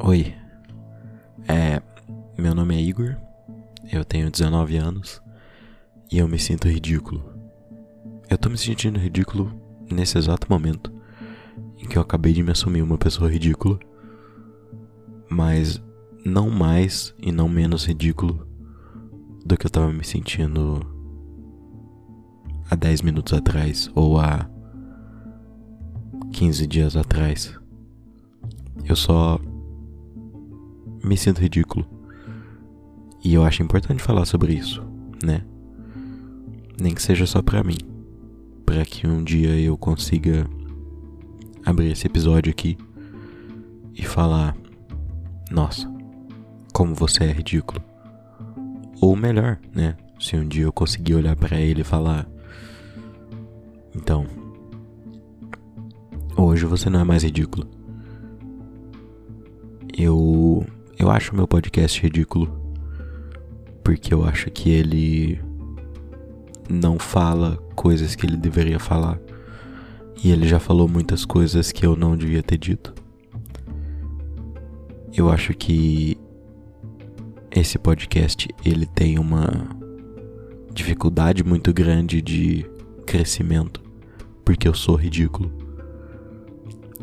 Oi, é, meu nome é Igor, eu tenho 19 anos e eu me sinto ridículo. Eu tô me sentindo ridículo nesse exato momento em que eu acabei de me assumir uma pessoa ridícula, mas não mais e não menos ridículo do que eu tava me sentindo há 10 minutos atrás ou há 15 dias atrás. Eu só me sinto ridículo. E eu acho importante falar sobre isso, né? Nem que seja só pra mim. Pra que um dia eu consiga abrir esse episódio aqui e falar: Nossa, como você é ridículo. Ou melhor, né? Se um dia eu conseguir olhar para ele e falar: Então, hoje você não é mais ridículo. Eu acho meu podcast ridículo porque eu acho que ele não fala coisas que ele deveria falar. E ele já falou muitas coisas que eu não devia ter dito. Eu acho que esse podcast ele tem uma dificuldade muito grande de crescimento, porque eu sou ridículo.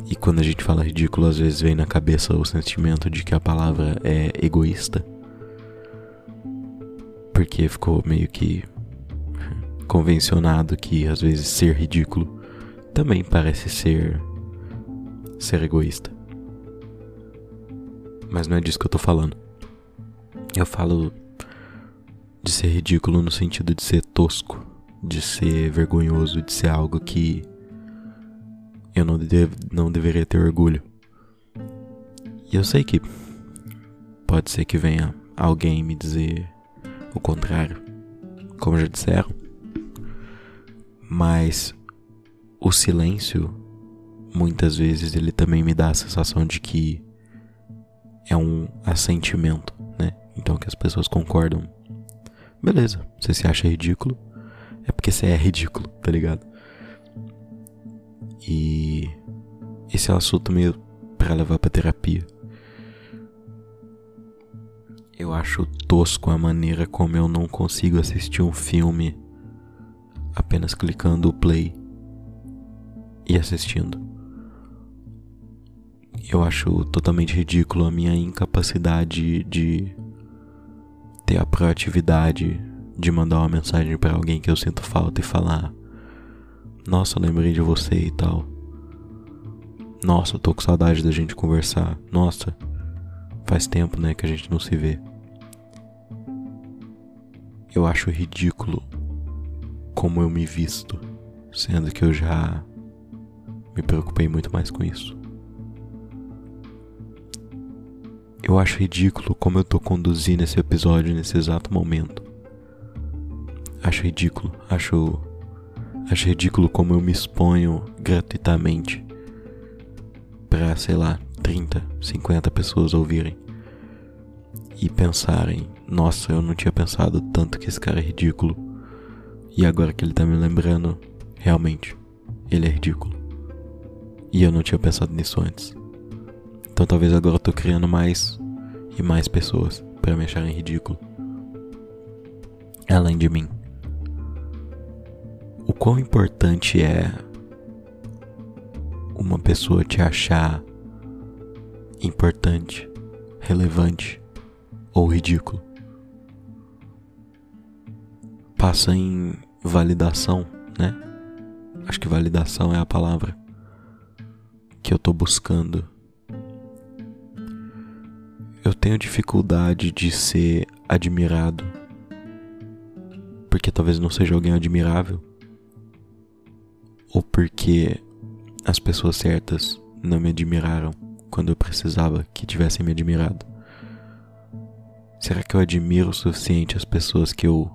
E quando a gente fala ridículo, às vezes vem na cabeça o sentimento de que a palavra é egoísta. Porque ficou meio que convencionado que às vezes ser ridículo também parece ser ser egoísta. Mas não é disso que eu tô falando. Eu falo de ser ridículo no sentido de ser tosco, de ser vergonhoso, de ser algo que eu não, não deveria ter orgulho. E eu sei que pode ser que venha alguém me dizer o contrário, como já disseram, mas o silêncio muitas vezes ele também me dá a sensação de que é um assentimento, né? Então que as pessoas concordam. Beleza, você se acha ridículo, é porque você é ridículo, tá ligado? E esse é um assunto meio para levar para terapia. Eu acho tosco a maneira como eu não consigo assistir um filme apenas clicando o play e assistindo. Eu acho totalmente ridículo a minha incapacidade de ter a proatividade de mandar uma mensagem para alguém que eu sinto falta e falar: nossa, lembrei de você e tal. Nossa, tô com saudade da gente conversar. Nossa, faz tempo, né, que a gente não se vê. Eu acho ridículo como eu me visto, sendo que eu já me preocupei muito mais com isso. Eu acho ridículo como eu tô conduzindo esse episódio nesse exato momento. Acho ridículo, acho Acho ridículo como eu me exponho gratuitamente para, sei lá, 30, 50 pessoas ouvirem e pensarem: nossa, eu não tinha pensado tanto que esse cara é ridículo. E agora que ele tá me lembrando, realmente, ele é ridículo. E eu não tinha pensado nisso antes. Então talvez agora eu tô criando mais e mais pessoas para me acharem ridículo. Além de mim o quão importante é uma pessoa te achar importante, relevante ou ridículo. Passa em validação, né? Acho que validação é a palavra que eu tô buscando. Eu tenho dificuldade de ser admirado. Porque talvez não seja alguém admirável ou porque as pessoas certas não me admiraram quando eu precisava que tivessem me admirado? Será que eu admiro o suficiente as pessoas que eu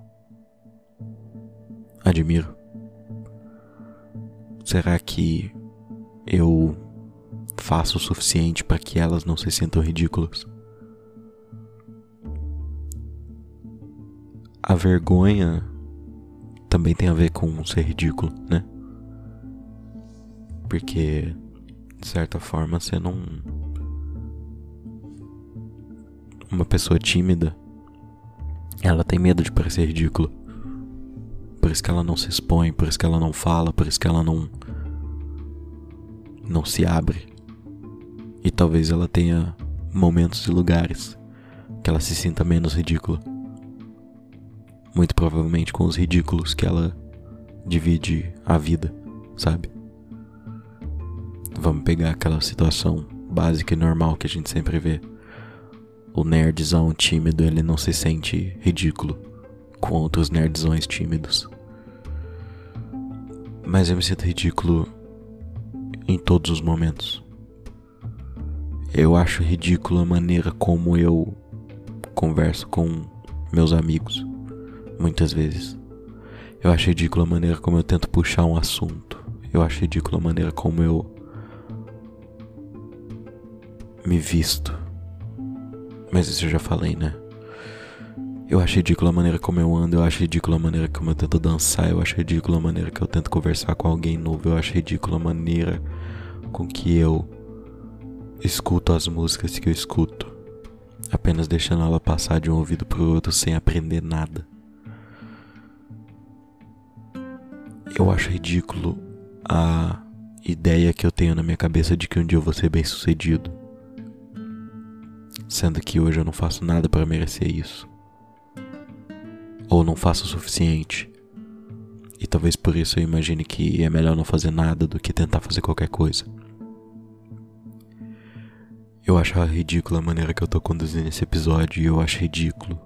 admiro? Será que eu faço o suficiente para que elas não se sintam ridículas? A vergonha também tem a ver com ser ridículo, né? Porque, de certa forma, você não. uma pessoa tímida, ela tem medo de parecer ridícula. Por isso que ela não se expõe, por isso que ela não fala, por isso que ela não não se abre. E talvez ela tenha momentos e lugares que ela se sinta menos ridícula. Muito provavelmente com os ridículos que ela divide a vida, sabe? Vamos pegar aquela situação básica e normal que a gente sempre vê. O nerdzão tímido, ele não se sente ridículo com outros nerdzões tímidos. Mas eu me sinto ridículo em todos os momentos. Eu acho ridículo a maneira como eu converso com meus amigos, muitas vezes. Eu acho ridículo a maneira como eu tento puxar um assunto. Eu acho ridículo a maneira como eu me visto. Mas isso eu já falei, né? Eu acho ridículo a maneira como eu ando, eu acho ridículo a maneira como eu tento dançar, eu acho ridículo a maneira que eu tento conversar com alguém novo, eu acho ridículo a maneira com que eu escuto as músicas que eu escuto, apenas deixando ela passar de um ouvido pro outro sem aprender nada. Eu acho ridículo a ideia que eu tenho na minha cabeça de que um dia eu vou ser bem sucedido. Sendo que hoje eu não faço nada para merecer isso. Ou não faço o suficiente. E talvez por isso eu imagine que é melhor não fazer nada do que tentar fazer qualquer coisa. Eu acho ridícula a maneira que eu tô conduzindo esse episódio e eu acho ridículo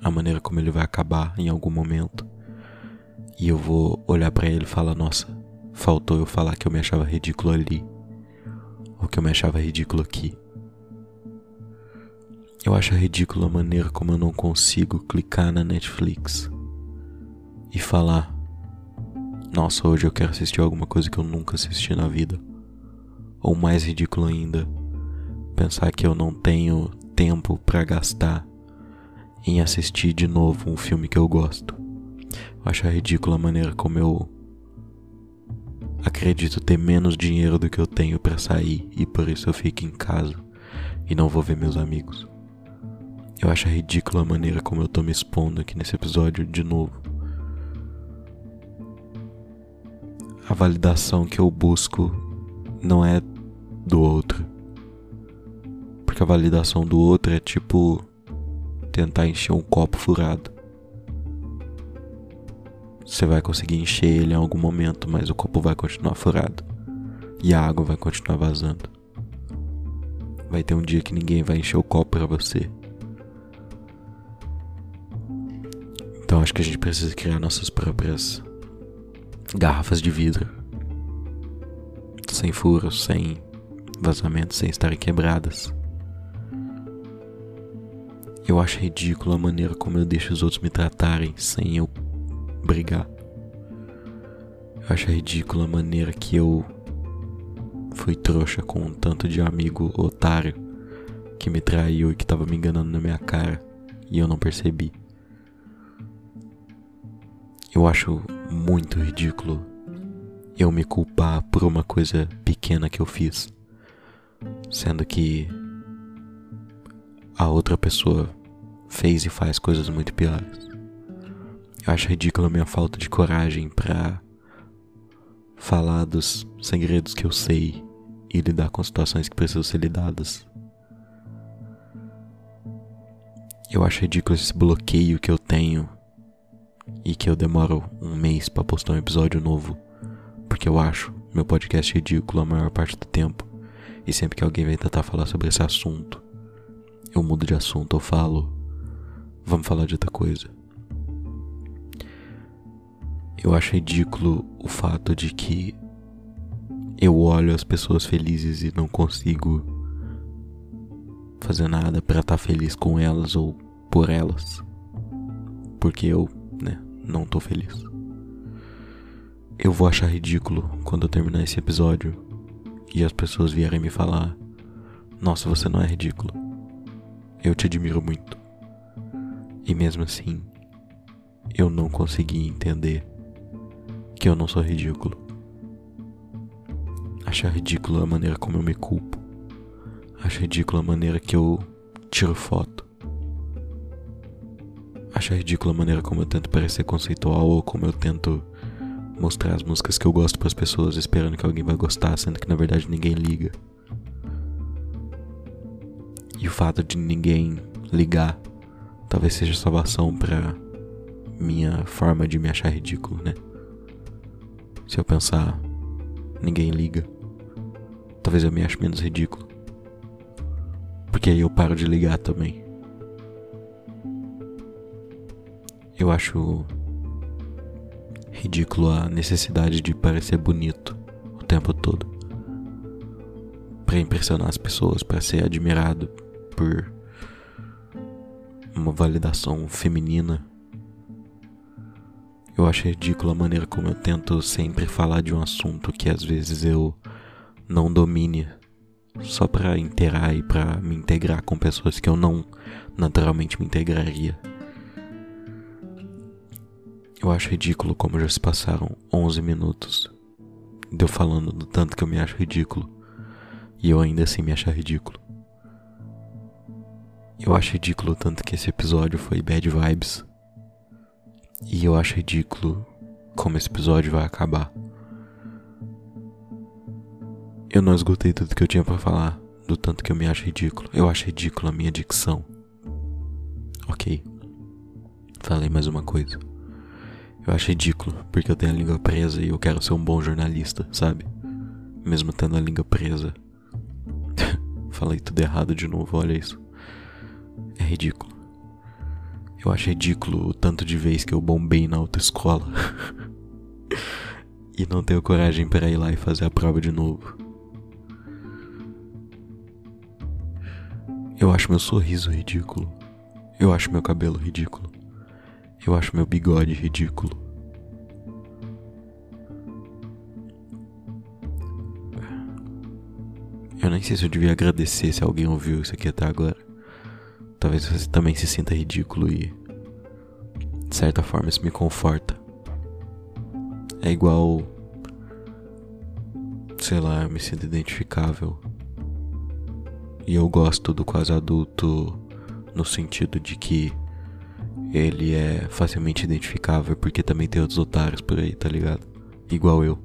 a maneira como ele vai acabar em algum momento. E eu vou olhar para ele e falar: Nossa, faltou eu falar que eu me achava ridículo ali, ou que eu me achava ridículo aqui. Eu acho ridículo a maneira como eu não consigo clicar na Netflix e falar: Nossa, hoje eu quero assistir alguma coisa que eu nunca assisti na vida. Ou mais ridículo ainda, pensar que eu não tenho tempo para gastar em assistir de novo um filme que eu gosto. Eu acho ridícula a maneira como eu acredito ter menos dinheiro do que eu tenho para sair e por isso eu fico em casa e não vou ver meus amigos. Eu acho ridícula a maneira como eu tô me expondo aqui nesse episódio de novo. A validação que eu busco não é do outro que a validação do outro é tipo tentar encher um copo furado. Você vai conseguir encher ele em algum momento, mas o copo vai continuar furado. E a água vai continuar vazando. Vai ter um dia que ninguém vai encher o copo para você. Então acho que a gente precisa criar nossas próprias garrafas de vidro. Sem furos, sem vazamentos, sem estarem quebradas. Eu acho ridículo a maneira como eu deixo os outros me tratarem sem eu brigar. Eu acho ridículo a maneira que eu fui trouxa com um tanto de amigo otário que me traiu e que tava me enganando na minha cara e eu não percebi. Eu acho muito ridículo eu me culpar por uma coisa pequena que eu fiz, sendo que a outra pessoa fez e faz coisas muito piores. Eu acho ridícula a minha falta de coragem para falar dos segredos que eu sei e lidar com situações que precisam ser lidadas. Eu acho ridículo esse bloqueio que eu tenho e que eu demoro um mês para postar um episódio novo, porque eu acho meu podcast ridículo a maior parte do tempo. E sempre que alguém vem tentar falar sobre esse assunto, eu mudo de assunto, eu falo Vamos falar de outra coisa. Eu acho ridículo o fato de que eu olho as pessoas felizes e não consigo fazer nada para estar tá feliz com elas ou por elas. Porque eu, né, não tô feliz. Eu vou achar ridículo quando eu terminar esse episódio e as pessoas vierem me falar: Nossa, você não é ridículo. Eu te admiro muito. E mesmo assim, eu não consegui entender que eu não sou ridículo. Achar ridículo a maneira como eu me culpo. Acho ridículo a maneira que eu tiro foto. Achar ridícula a maneira como eu tento parecer conceitual ou como eu tento mostrar as músicas que eu gosto para as pessoas esperando que alguém vai gostar, sendo que na verdade ninguém liga. E o fato de ninguém ligar talvez seja salvação para minha forma de me achar ridículo, né? Se eu pensar, ninguém liga, talvez eu me ache menos ridículo. Porque aí eu paro de ligar também. Eu acho ridículo a necessidade de parecer bonito o tempo todo. Para impressionar as pessoas, para ser admirado por uma validação feminina. Eu acho ridículo a maneira como eu tento sempre falar de um assunto que às vezes eu não domine só para inteirar e para me integrar com pessoas que eu não naturalmente me integraria. Eu acho ridículo como já se passaram 11 minutos de eu falando do tanto que eu me acho ridículo e eu ainda assim me achar ridículo. Eu acho ridículo tanto que esse episódio foi bad vibes e eu acho ridículo como esse episódio vai acabar. Eu não esgotei tudo que eu tinha para falar, do tanto que eu me acho ridículo. Eu acho ridículo a minha dicção. Ok. Falei mais uma coisa. Eu acho ridículo, porque eu tenho a língua presa e eu quero ser um bom jornalista, sabe? Mesmo tendo a língua presa. Falei tudo errado de novo, olha isso. É ridículo. Eu acho ridículo o tanto de vez que eu bombei na autoescola. e não tenho coragem para ir lá e fazer a prova de novo. Eu acho meu sorriso ridículo. Eu acho meu cabelo ridículo. Eu acho meu bigode ridículo. Eu nem sei se eu devia agradecer se alguém ouviu isso aqui até agora. Talvez você também se sinta ridículo e. De certa forma isso me conforta. É igual. Sei lá, eu me sinto identificável. E eu gosto do quase adulto no sentido de que ele é facilmente identificável porque também tem outros otários por aí, tá ligado? Igual eu,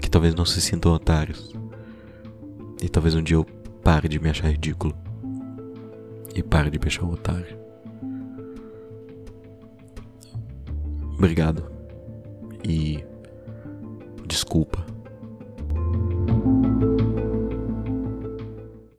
que talvez não se sintam otários. E talvez um dia eu pare de me achar ridículo. E pare de me achar um otário. Obrigado. E desculpa